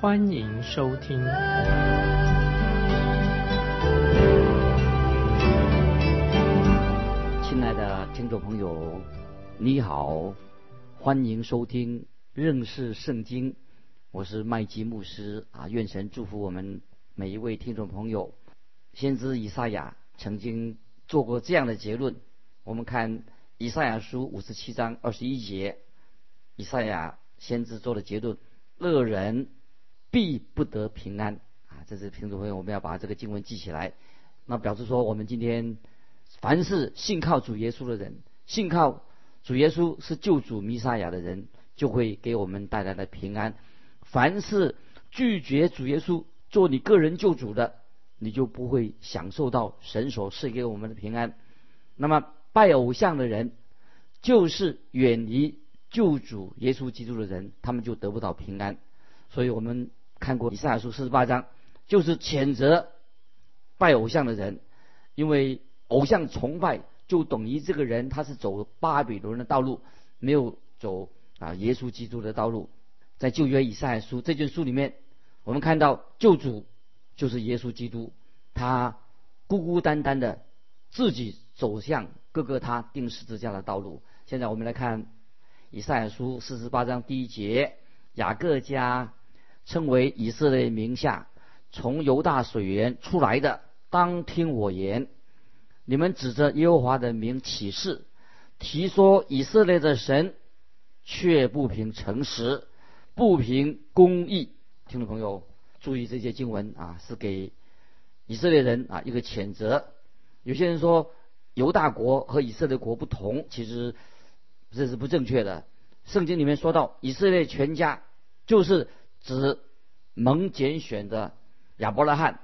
欢迎收听。亲爱的听众朋友，你好，欢迎收听认识圣经。我是麦基牧师啊，愿神祝福我们每一位听众朋友。先知以赛亚曾经。做过这样的结论，我们看以赛亚书五十七章二十一节，以赛亚先知做的结论：恶人必不得平安啊！这是听众朋友，我们要把这个经文记起来。那表示说，我们今天凡是信靠主耶稣的人，信靠主耶稣是救主弥撒亚的人，就会给我们带来的平安；凡是拒绝主耶稣做你个人救主的，你就不会享受到神所赐给我们的平安。那么拜偶像的人，就是远离救主耶稣基督的人，他们就得不到平安。所以我们看过以赛亚书四十八章，就是谴责拜偶像的人，因为偶像崇拜就等于这个人他是走巴比伦的道路，没有走啊耶稣基督的道路。在旧约以赛亚书这卷书里面，我们看到救主。就是耶稣基督，他孤孤单单的自己走向各个他定十字架的道路。现在我们来看以赛亚书四十八章第一节：雅各家称为以色列名下，从犹大水源出来的，当听我言。你们指着耶和华的名起誓，提说以色列的神却不凭诚实，不凭公义。听众朋友。注意这些经文啊，是给以色列人啊一个谴责。有些人说犹大国和以色列国不同，其实这是不正确的。圣经里面说到以色列全家，就是指蒙拣选的亚伯拉罕、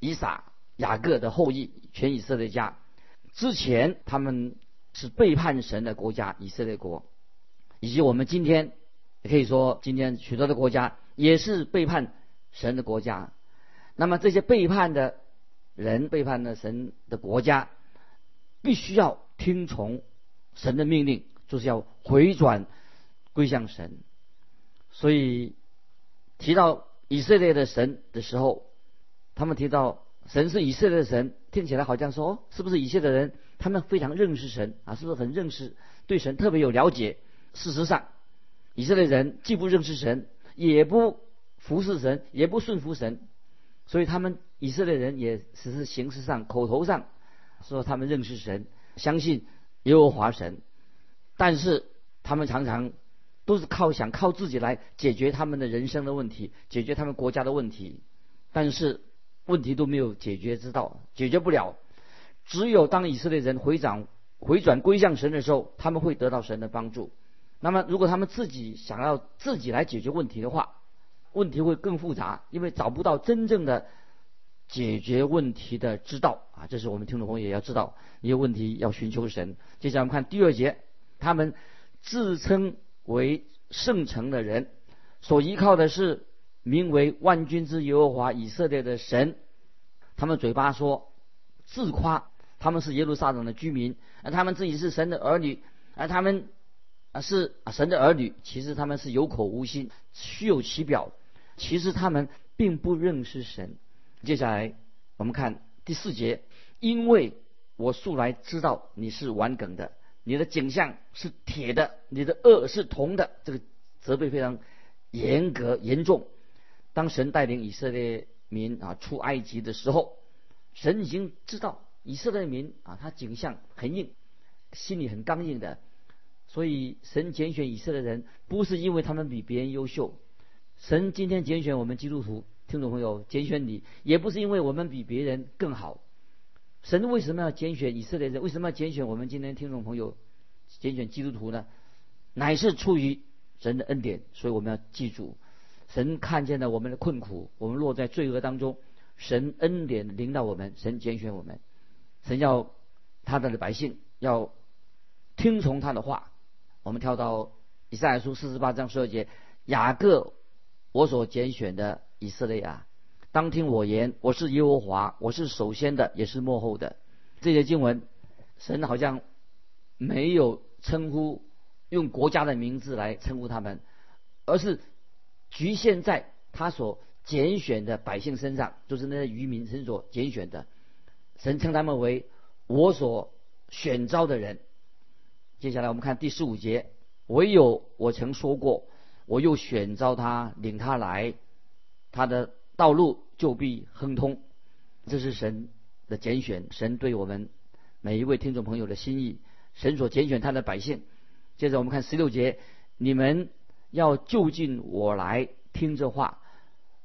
以撒、雅各的后裔，全以色列家。之前他们是背叛神的国家，以色列国，以及我们今天也可以说，今天许多的国家也是背叛。神的国家，那么这些背叛的人、背叛的神的国家，必须要听从神的命令，就是要回转归向神。所以提到以色列的神的时候，他们提到神是以色列的神，听起来好像说，是不是以色列人他们非常认识神啊？是不是很认识对神特别有了解？事实上，以色列人既不认识神，也不。服侍神也不顺服神，所以他们以色列人也只是形式上、口头上说他们认识神、相信耶和华神，但是他们常常都是靠想靠自己来解决他们的人生的问题、解决他们国家的问题，但是问题都没有解决之道，解决不了。只有当以色列人回转、回转归向神的时候，他们会得到神的帮助。那么，如果他们自己想要自己来解决问题的话，问题会更复杂，因为找不到真正的解决问题的之道啊！这是我们听众朋友也要知道，一些问题要寻求神。接下来我们看第二节，他们自称为圣城的人，所依靠的是名为万军之耶和华以色列的神。他们嘴巴说自夸他们是耶路撒冷的居民，而他们自己是神的儿女，而他们啊是神的儿女，其实他们是有口无心，虚有其表。其实他们并不认识神。接下来我们看第四节，因为我素来知道你是顽梗的，你的景象是铁的，你的恶是铜的。这个责备非常严格严重。当神带领以色列民啊出埃及的时候，神已经知道以色列民啊他景象很硬，心里很刚硬的，所以神拣选以色列人不是因为他们比别人优秀。神今天拣选我们基督徒听众朋友，拣选你也不是因为我们比别人更好。神为什么要拣选以色列人？为什么要拣选我们今天听众朋友，拣选基督徒呢？乃是出于神的恩典。所以我们要记住，神看见了我们的困苦，我们落在罪恶当中，神恩典领导我们，神拣选我们，神要他的百姓要听从他的话。我们跳到以赛亚书四十八章十二节，雅各，我所拣选的以色列啊，当听我言，我是耶和华，我是首先的，也是幕后的。这些经文，神好像没有称呼用国家的名字来称呼他们，而是局限在他所拣选的百姓身上，就是那些渔民神所拣选的，神称他们为我所选召的人。接下来我们看第十五节，唯有我曾说过，我又选召他，领他来，他的道路就必亨通。这是神的拣选，神对我们每一位听众朋友的心意，神所拣选他的百姓。接着我们看十六节，你们要就近我来听这话。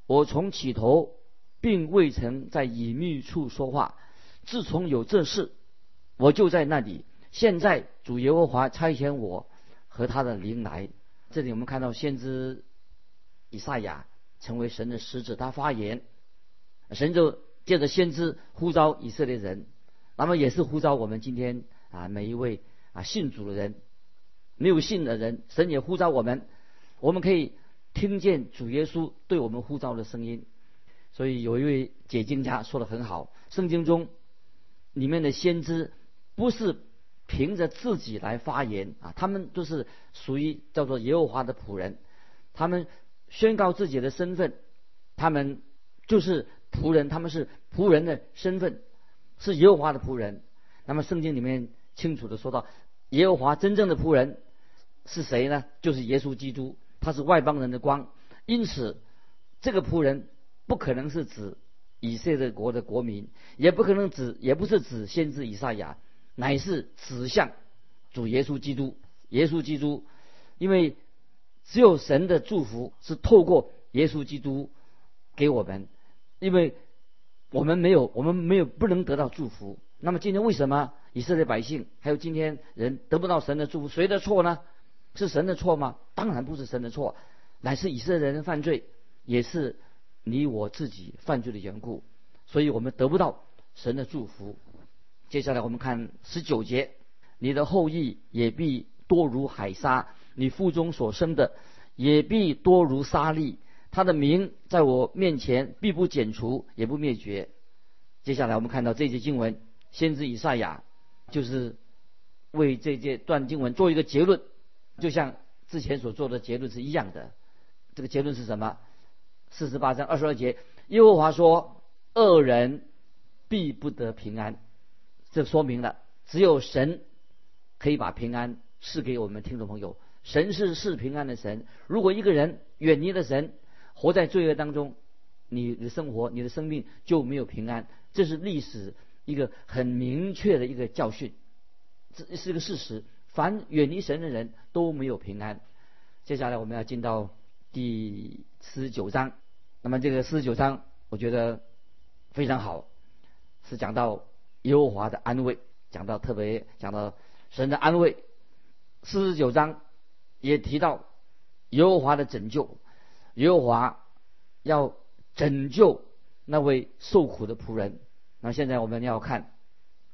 我从起头并未曾在隐秘处说话，自从有这事，我就在那里。现在主耶和华差遣我和他的灵来，这里我们看到先知以赛亚成为神的使者，他发言，神就借着先知呼召以色列人，那么也是呼召我们今天啊每一位啊信主的人，没有信的人，神也呼召我们，我们可以听见主耶稣对我们呼召的声音。所以有一位解经家说的很好，圣经中里面的先知不是。凭着自己来发言啊，他们都是属于叫做耶和华的仆人，他们宣告自己的身份，他们就是仆人，他们是仆人的身份，是耶和华的仆人。那么圣经里面清楚的说到，耶和华真正的仆人是谁呢？就是耶稣基督，他是外邦人的光。因此，这个仆人不可能是指以色列国的国民，也不可能指，也不是指先知以赛亚。乃是指向主耶稣基督，耶稣基督，因为只有神的祝福是透过耶稣基督给我们，因为我们没有，我们没有不能得到祝福。那么今天为什么以色列百姓还有今天人得不到神的祝福？谁的错呢？是神的错吗？当然不是神的错，乃是以色列人犯罪，也是你我自己犯罪的缘故，所以我们得不到神的祝福。接下来我们看十九节，你的后裔也必多如海沙，你腹中所生的也必多如沙粒，他的名在我面前必不减除，也不灭绝。接下来我们看到这节经文，先知以赛亚就是为这节段经文做一个结论，就像之前所做的结论是一样的。这个结论是什么？四十八章二十二节，耶和华说：恶人必不得平安。这说明了，只有神可以把平安赐给我们听众朋友。神是赐平安的神。如果一个人远离了神，活在罪恶当中，你的生活、你的生命就没有平安。这是历史一个很明确的一个教训，这是个事实。凡远离神的人都没有平安。接下来我们要进到第四十九章。那么这个四十九章，我觉得非常好，是讲到。耶和华的安慰，讲到特别讲到神的安慰。四十九章也提到耶和华的拯救，耶和华要拯救那位受苦的仆人。那现在我们要看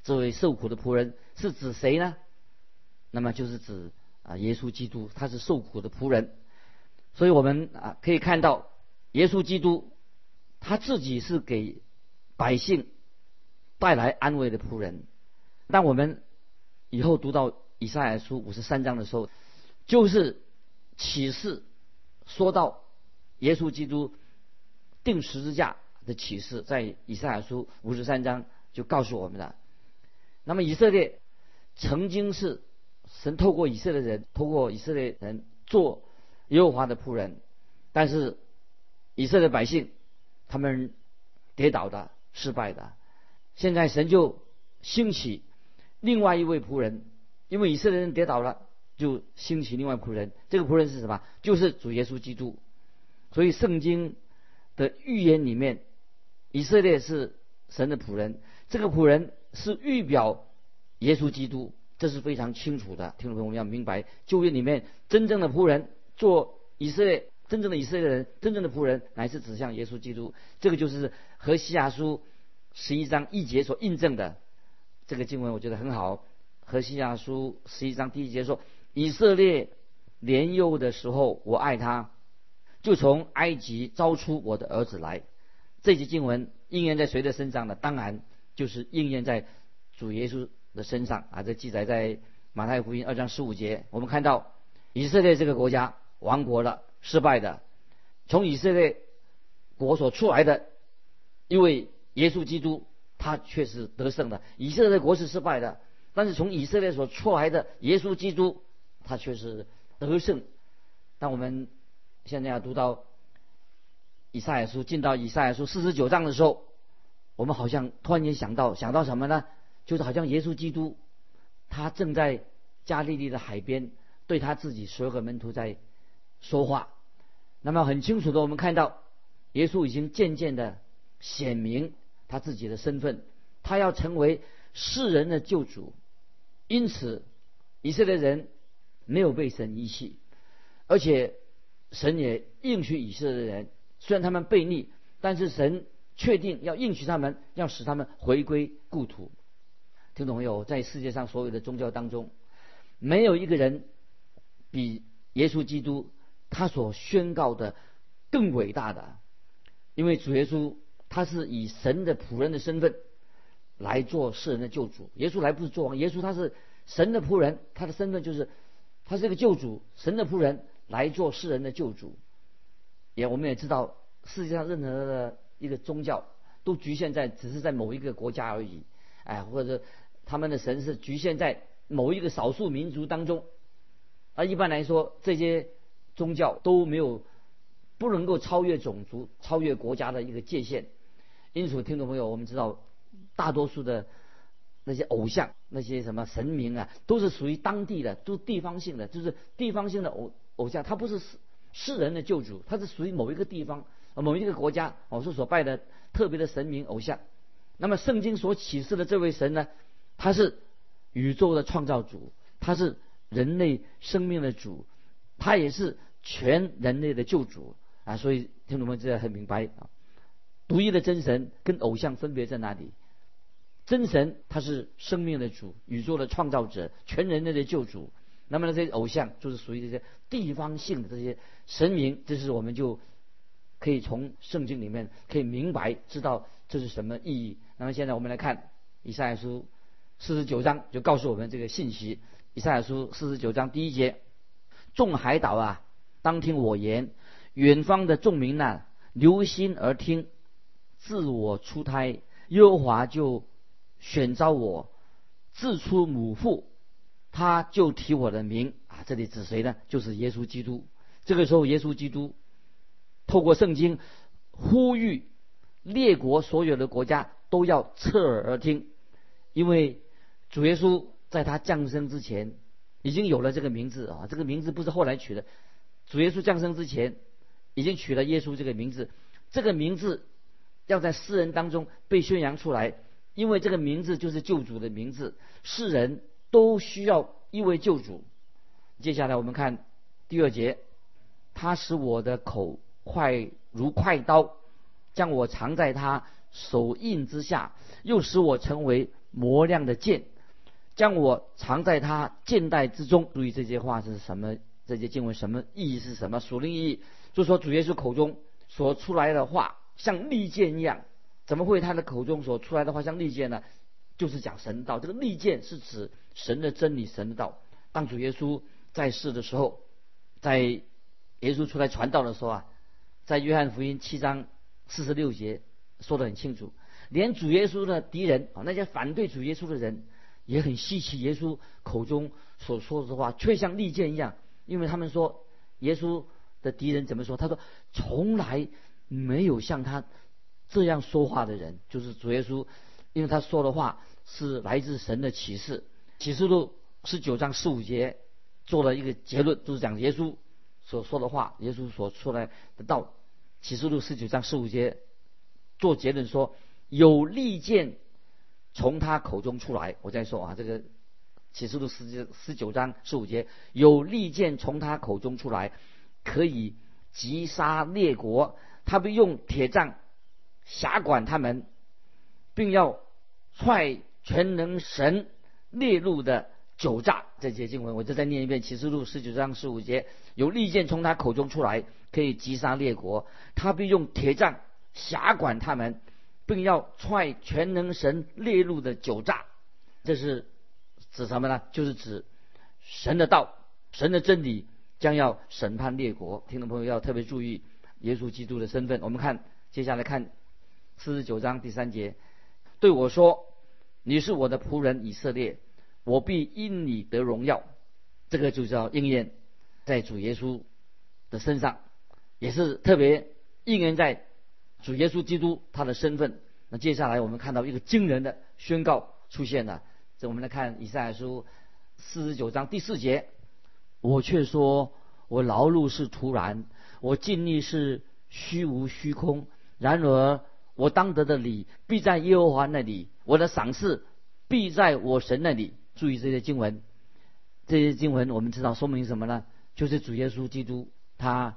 这位受苦的仆人是指谁呢？那么就是指啊耶稣基督，他是受苦的仆人。所以我们啊可以看到耶稣基督他自己是给百姓。带来安慰的仆人。当我们以后读到以赛亚书五十三章的时候，就是启示说到耶稣基督定十字架的启示，在以赛亚书五十三章就告诉我们了。那么以色列曾经是神透过以色列人，透过以色列人做耶和华的仆人，但是以色列百姓他们跌倒的、失败的。现在神就兴起另外一位仆人，因为以色列人跌倒了，就兴起另外仆人。这个仆人是什么？就是主耶稣基督。所以圣经的预言里面，以色列是神的仆人，这个仆人是预表耶稣基督，这是非常清楚的。听众朋友们要明白，旧约里面真正的仆人做以色列真正的以色列人，真正的仆人，乃是指向耶稣基督。这个就是和西亚书十一章一节所印证的。这个经文我觉得很好。和西亚书十一章第一节说：“以色列年幼的时候，我爱他，就从埃及招出我的儿子来。”这节经文应验在谁的身上呢？当然就是应验在主耶稣的身上啊！这记载在马太福音二章十五节。我们看到以色列这个国家亡国了，失败的。从以色列国所出来的因为耶稣基督，他却是得胜的。以色列国是失败的。但是从以色列所出来的耶稣基督，他却是得胜。当我们现在要读到以赛亚书，进到以赛亚书四十九章的时候，我们好像突然间想到，想到什么呢？就是好像耶稣基督，他正在加利利的海边，对他自己所有的门徒在说话。那么很清楚的，我们看到耶稣已经渐渐的显明他自己的身份，他要成为。世人的救主，因此以色列人没有被神遗弃，而且神也应许以色列人，虽然他们悖逆，但是神确定要应许他们，要使他们回归故土。听懂没有？在世界上所有的宗教当中，没有一个人比耶稣基督他所宣告的更伟大的，因为主耶稣他是以神的仆人的身份。来做世人的救主，耶稣来不是做王，耶稣他是神的仆人，他的身份就是他是个救主，神的仆人来做世人的救主。也我们也知道，世界上任何的一个宗教都局限在只是在某一个国家而已，哎，或者他们的神是局限在某一个少数民族当中。而一般来说，这些宗教都没有不能够超越种族、超越国家的一个界限。因此，听众朋友，我们知道。大多数的那些偶像、那些什么神明啊，都是属于当地的，都地方性的，就是地方性的偶偶像。他不是世世人的救主，他是属于某一个地方、某一个国家，我是所拜的特别的神明偶像。那么圣经所启示的这位神呢，他是宇宙的创造主，他是人类生命的主，他也是全人类的救主啊！所以听众们这很明白啊，独一的真神跟偶像分别在哪里？真神他是生命的主，宇宙的创造者，全人类的救主。那么呢，这些偶像就是属于这些地方性的这些神明，这是我们就可以从圣经里面可以明白知道这是什么意义。那么现在我们来看以赛亚书四十九章，就告诉我们这个信息。以赛亚书四十九章第一节：众海岛啊，当听我言；远方的众民呐，留心而听。自我出胎，优华就。选召我，自出母腹，他就提我的名啊！这里指谁呢？就是耶稣基督。这个时候，耶稣基督透过圣经呼吁列国所有的国家都要侧耳而听，因为主耶稣在他降生之前已经有了这个名字啊！这个名字不是后来取的，主耶稣降生之前已经取了耶稣这个名字。这个名字要在世人当中被宣扬出来。因为这个名字就是救主的名字，世人都需要一位救主。接下来我们看第二节，他使我的口快如快刀，将我藏在他手印之下，又使我成为磨亮的剑，将我藏在他剑带之中。注意这些话是什么？这些经文什么意义是什么？属灵意义，就说主耶稣口中所出来的话像利剑一样。怎么会他的口中所出来的话像利剑呢？就是讲神道。这个利剑是指神的真理、神的道。当主耶稣在世的时候，在耶稣出来传道的时候啊，在约翰福音七章四十六节说得很清楚，连主耶稣的敌人啊，那些反对主耶稣的人，也很稀奇耶稣口中所说的话却像利剑一样，因为他们说耶稣的敌人怎么说？他说从来没有像他。这样说话的人就是主耶稣，因为他说的话是来自神的启示。启示录十九章十五节做了一个结论，就是讲耶稣所说的话，耶稣所出来的道。启示录十九章十五节做结论说，有利剑从他口中出来。我再说啊，这个启示录十九十九章十五节有利剑从他口中出来，可以击杀列国，他必用铁杖辖管他们，并要踹全能神列入的酒炸。这节经文我就再念一遍：启示录十九章十五节，有利剑从他口中出来，可以击杀列国。他必用铁杖辖管他们，并要踹全能神列入的酒炸。这是指什么呢？就是指神的道、神的真理将要审判列国。听众朋友要特别注意耶稣基督的身份。我们看接下来看四十九章第三节，对我说：“你是我的仆人以色列，我必因你得荣耀。”这个就叫应验在主耶稣的身上，也是特别应验在主耶稣基督他的身份。那接下来我们看到一个惊人的宣告出现了。这我们来看以赛亚书四十九章第四节，我却说，我劳碌是徒然，我尽力是虚无虚空。然而我当得的礼必在耶和华那里，我的赏赐必在我神那里。注意这些经文，这些经文我们知道说明什么呢？就是主耶稣基督他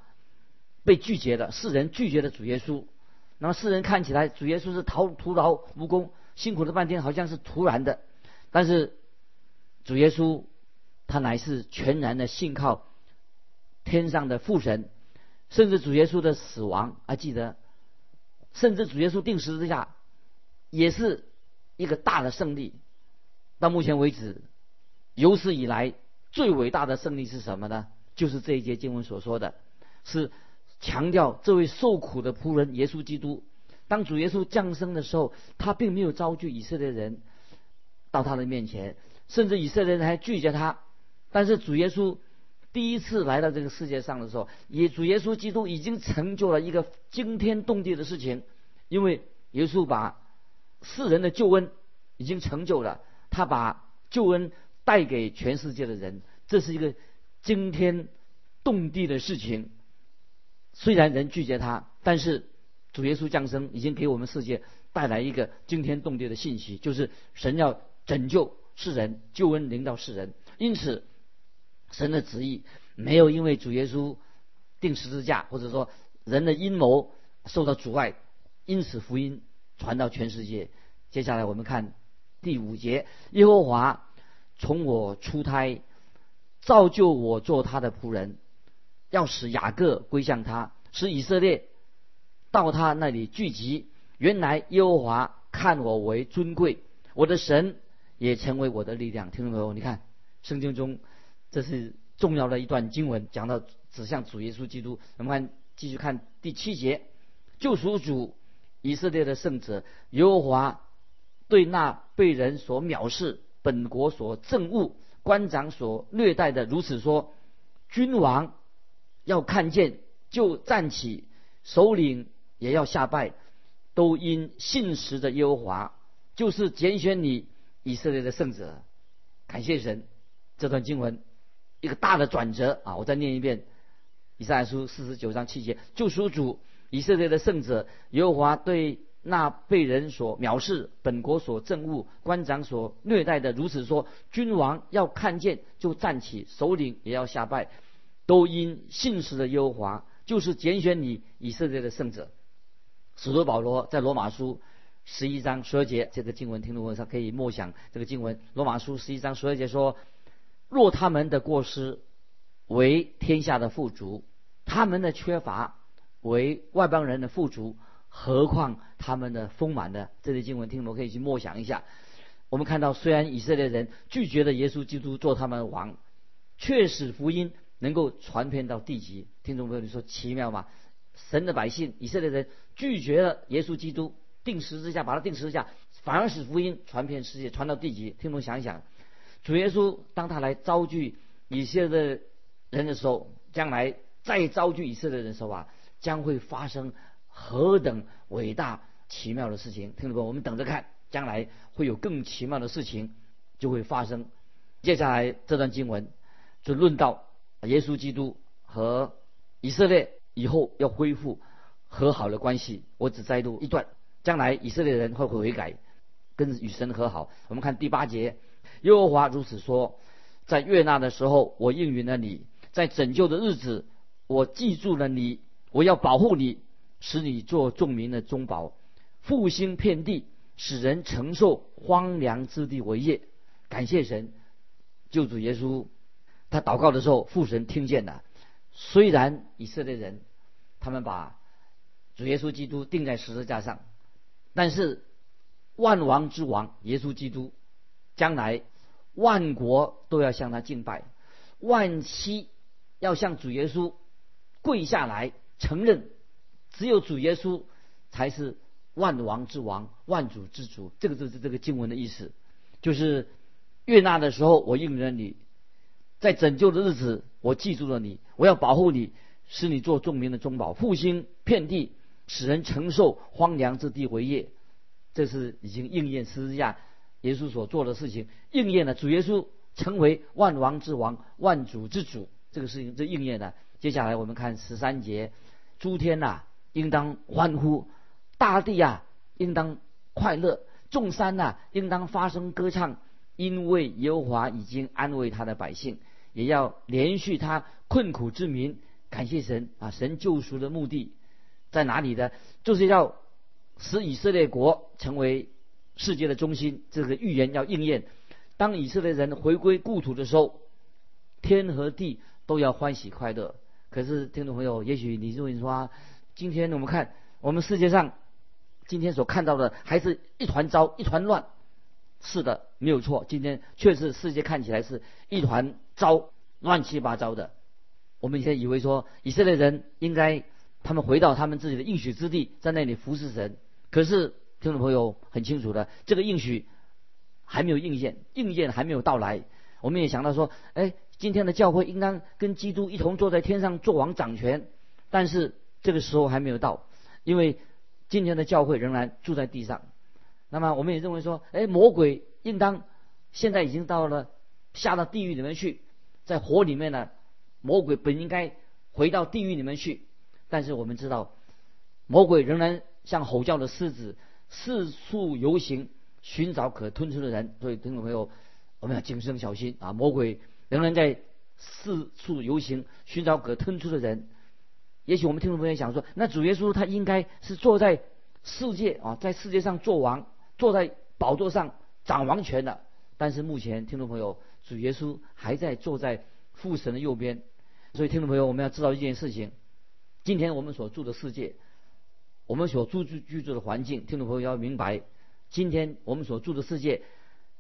被拒绝了，世人拒绝了主耶稣。那么世人看起来主耶稣是徒徒劳无功，辛苦了半天，好像是突然的。但是主耶稣他乃是全然的信靠天上的父神，甚至主耶稣的死亡还记得，甚至主耶稣定十字架也是一个大的胜利。到目前为止，有史以来最伟大的胜利是什么呢？就是这一节经文所说的，是强调这位受苦的仆人耶稣基督，当主耶稣降生的时候，他并没有招聚以色列人。到他的面前，甚至以色列人还拒绝他。但是主耶稣第一次来到这个世界上的时候，也主耶稣基督已经成就了一个惊天动地的事情，因为耶稣把世人的救恩已经成就了，他把救恩带给全世界的人，这是一个惊天动地的事情。虽然人拒绝他，但是主耶稣降生已经给我们世界带来一个惊天动地的信息，就是神要。拯救世人，救恩临到世人，因此神的旨意没有因为主耶稣定十字架，或者说人的阴谋受到阻碍，因此福音传到全世界。接下来我们看第五节：耶和华从我出胎，造就我做他的仆人，要使雅各归向他，使以色列到他那里聚集。原来耶和华看我为尊贵，我的神。也成为我的力量，听懂没有？你看圣经中这是重要的一段经文，讲到指向主耶稣基督。我们看继续看第七节，救赎主以色列的圣者耶和华对那被人所藐视、本国所憎恶、官长所虐待的如此说：君王要看见就站起，首领也要下拜，都因信实的耶和华，就是拣选你。以色列的圣者，感谢神，这段经文一个大的转折啊！我再念一遍，以赛书四十九章七节：救赎主以色列的圣者耶和华对那被人所藐视、本国所憎恶、官长所虐待的如此说：君王要看见就站起，首领也要下拜，都因信实的耶和华，就是拣选你以色列的圣者。使徒保罗在罗马书。十一章十二节，这个经文听众们上可以默想。这个经文，罗马书十一章十二节说：“若他们的过失为天下的富足，他们的缺乏为外邦人的富足，何况他们的丰满呢？”这些经文，听众可以去默想一下。我们看到，虽然以色列人拒绝了耶稣基督做他们的王，却使福音能够传遍到地极。听众朋友，你说奇妙吗？神的百姓以色列人拒绝了耶稣基督。定十字架，把他定十字架，反而使福音传遍世界，传到地极。听众想一想，主耶稣当他来招聚以色列人的时候，将来再招聚以色列人的时候啊，将会发生何等伟大奇妙的事情？听众朋友，我们等着看，将来会有更奇妙的事情就会发生。接下来这段经文就论到耶稣基督和以色列以后要恢复和好的关系。我只摘录一段。将来以色列人会悔改，跟与神和好。我们看第八节，耶和华如此说：在悦纳的时候，我应允了你；在拯救的日子，我记住了你。我要保护你，使你做众民的中保，复兴遍地，使人承受荒凉之地为业。感谢神，救主耶稣，他祷告的时候，父神听见了。虽然以色列人他们把主耶稣基督钉在十字架上，但是万王之王耶稣基督，将来万国都要向他敬拜，万妻要向主耶稣跪下来承认，只有主耶稣才是万王之王、万主之主。这个就是这个经文的意思，就是。悦纳的时候，我应允你；在拯救的日子，我记住了你。我要保护你，使你做众民的中保，复兴遍地，使人承受荒凉之地为业。这是已经应验十字架耶稣所做的事情，应验了主耶稣成为万王之王、万主之主。这个事情这应验了。接下来我们看十三节：诸天呐，应当欢呼；大地啊，应当快乐；众山呐，应当发声歌唱。因为耶和华已经安慰他的百姓，也要连续他困苦之民。感谢神啊！神救赎的目的在哪里呢？就是要使以色列国成为世界的中心。这个预言要应验。当以色列人回归故土的时候，天和地都要欢喜快乐。可是，听众朋友，也许你认为说，今天我们看我们世界上今天所看到的，还是一团糟，一团乱。是的，没有错。今天确实世界看起来是一团糟，乱七八糟的。我们以前以为说以色列人应该他们回到他们自己的应许之地，在那里服侍神。可是听众朋友很清楚的，这个应许还没有应验，应验还没有到来。我们也想到说，哎，今天的教会应当跟基督一同坐在天上做王掌权，但是这个时候还没有到，因为今天的教会仍然住在地上。那么我们也认为说，哎，魔鬼应当现在已经到了下到地狱里面去，在火里面呢，魔鬼本应该回到地狱里面去，但是我们知道，魔鬼仍然像吼叫的狮子，四处游行，寻找可吞吃的人。所以听众朋友，我们要谨慎小心啊！魔鬼仍然在四处游行，寻找可吞吃的人。也许我们听众朋友想说，那主耶稣他应该是坐在世界啊，在世界上做王。坐在宝座上掌王权的，但是目前听众朋友，主耶稣还在坐在父神的右边，所以听众朋友，我们要知道一件事情：今天我们所住的世界，我们所住居居住的环境，听众朋友要明白，今天我们所住的世界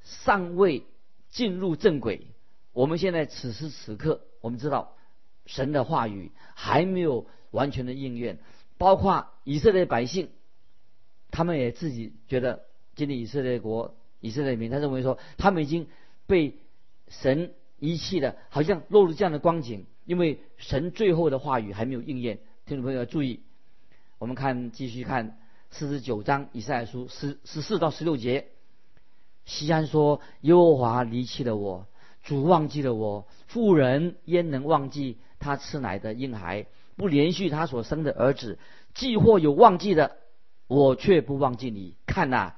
尚未进入正轨。我们现在此时此刻，我们知道神的话语还没有完全的应验，包括以色列百姓，他们也自己觉得。今天以色列国、以色列民，他认为说，他们已经被神遗弃了，好像落入这样的光景，因为神最后的话语还没有应验。听众朋友要注意，我们看继续看四十九章以赛亚书十十四到十六节。西安说：“耶和华离弃了我，主忘记了我。妇人焉能忘记他吃奶的婴孩，不连续他所生的儿子？既或有忘记的，我却不忘记你。看呐！”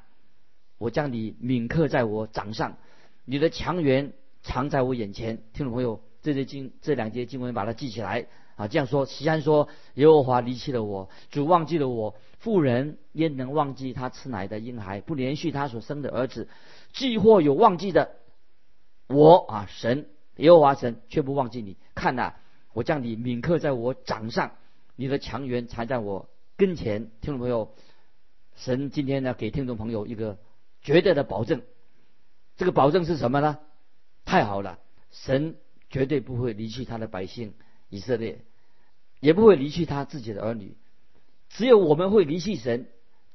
我将你铭刻在我掌上，你的强援藏在我眼前。听众朋友，这些经这两节经文把它记起来啊。这样说，西安说：耶和华离弃了我，主忘记了我。妇人焉能忘记他吃奶的婴孩，不连续他所生的儿子？既或有忘记的，我啊神耶和华神却不忘记你。看呐，我将你铭刻在我掌上，你的强援才在我跟前。听众朋友，神今天呢给听众朋友一个。绝对的保证，这个保证是什么呢？太好了，神绝对不会离弃他的百姓以色列，也不会离弃他自己的儿女。只有我们会离弃神，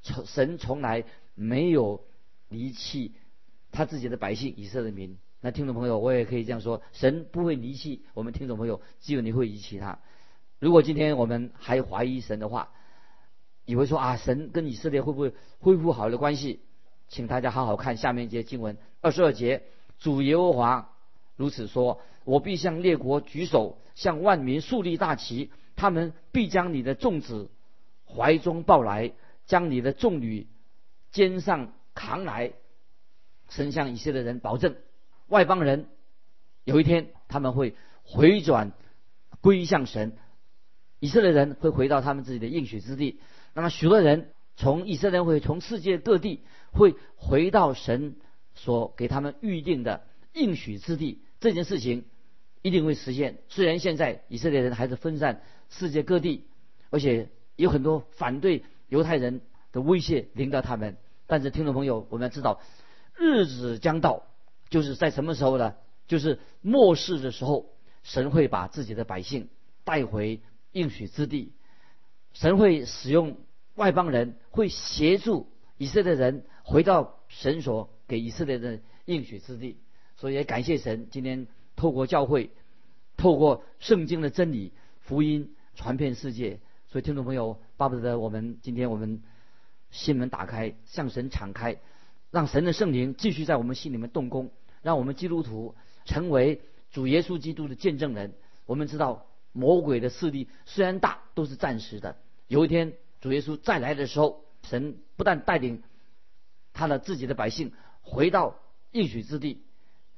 从神从来没有离弃他自己的百姓以色列民。那听众朋友，我也可以这样说：神不会离弃我们听众朋友，只有你会离弃他。如果今天我们还怀疑神的话，以为说啊，神跟以色列会不会恢复好的关系？请大家好好看下面一节经文，二十二节，主耶和华如此说：我必向列国举手，向万民树立大旗，他们必将你的众子怀中抱来，将你的众女肩上扛来。神向以色列人保证，外邦人有一天他们会回转归向神，以色列人会回到他们自己的应许之地。那么许多人从以色列人会从世界各地会回到神所给他们预定的应许之地。这件事情一定会实现。虽然现在以色列人还是分散世界各地，而且有很多反对犹太人的威胁领导他们，但是听众朋友，我们要知道，日子将到，就是在什么时候呢？就是末世的时候，神会把自己的百姓带回应许之地，神会使用外邦人，会协助以色列人回到神所给以色列的应许之地。所以也感谢神，今天透过教会，透过圣经的真理、福音传遍世界。所以听众朋友，巴不得我们今天我们心门打开，向神敞开，让神的圣灵继续在我们心里面动工，让我们基督徒。成为主耶稣基督的见证人。我们知道魔鬼的势力虽然大，都是暂时的。有一天主耶稣再来的时候，神不但带领他的自己的百姓回到应许之地，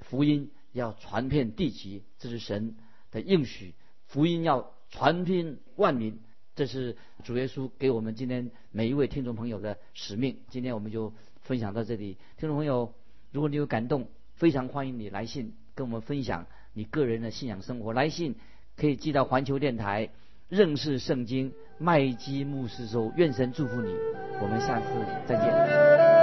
福音要传遍地极，这是神的应许。福音要传遍万民，这是主耶稣给我们今天每一位听众朋友的使命。今天我们就分享到这里。听众朋友，如果你有感动，非常欢迎你来信。跟我们分享你个人的信仰生活，来信可以寄到环球电台认识圣经麦基牧师收，愿神祝福你，我们下次再见。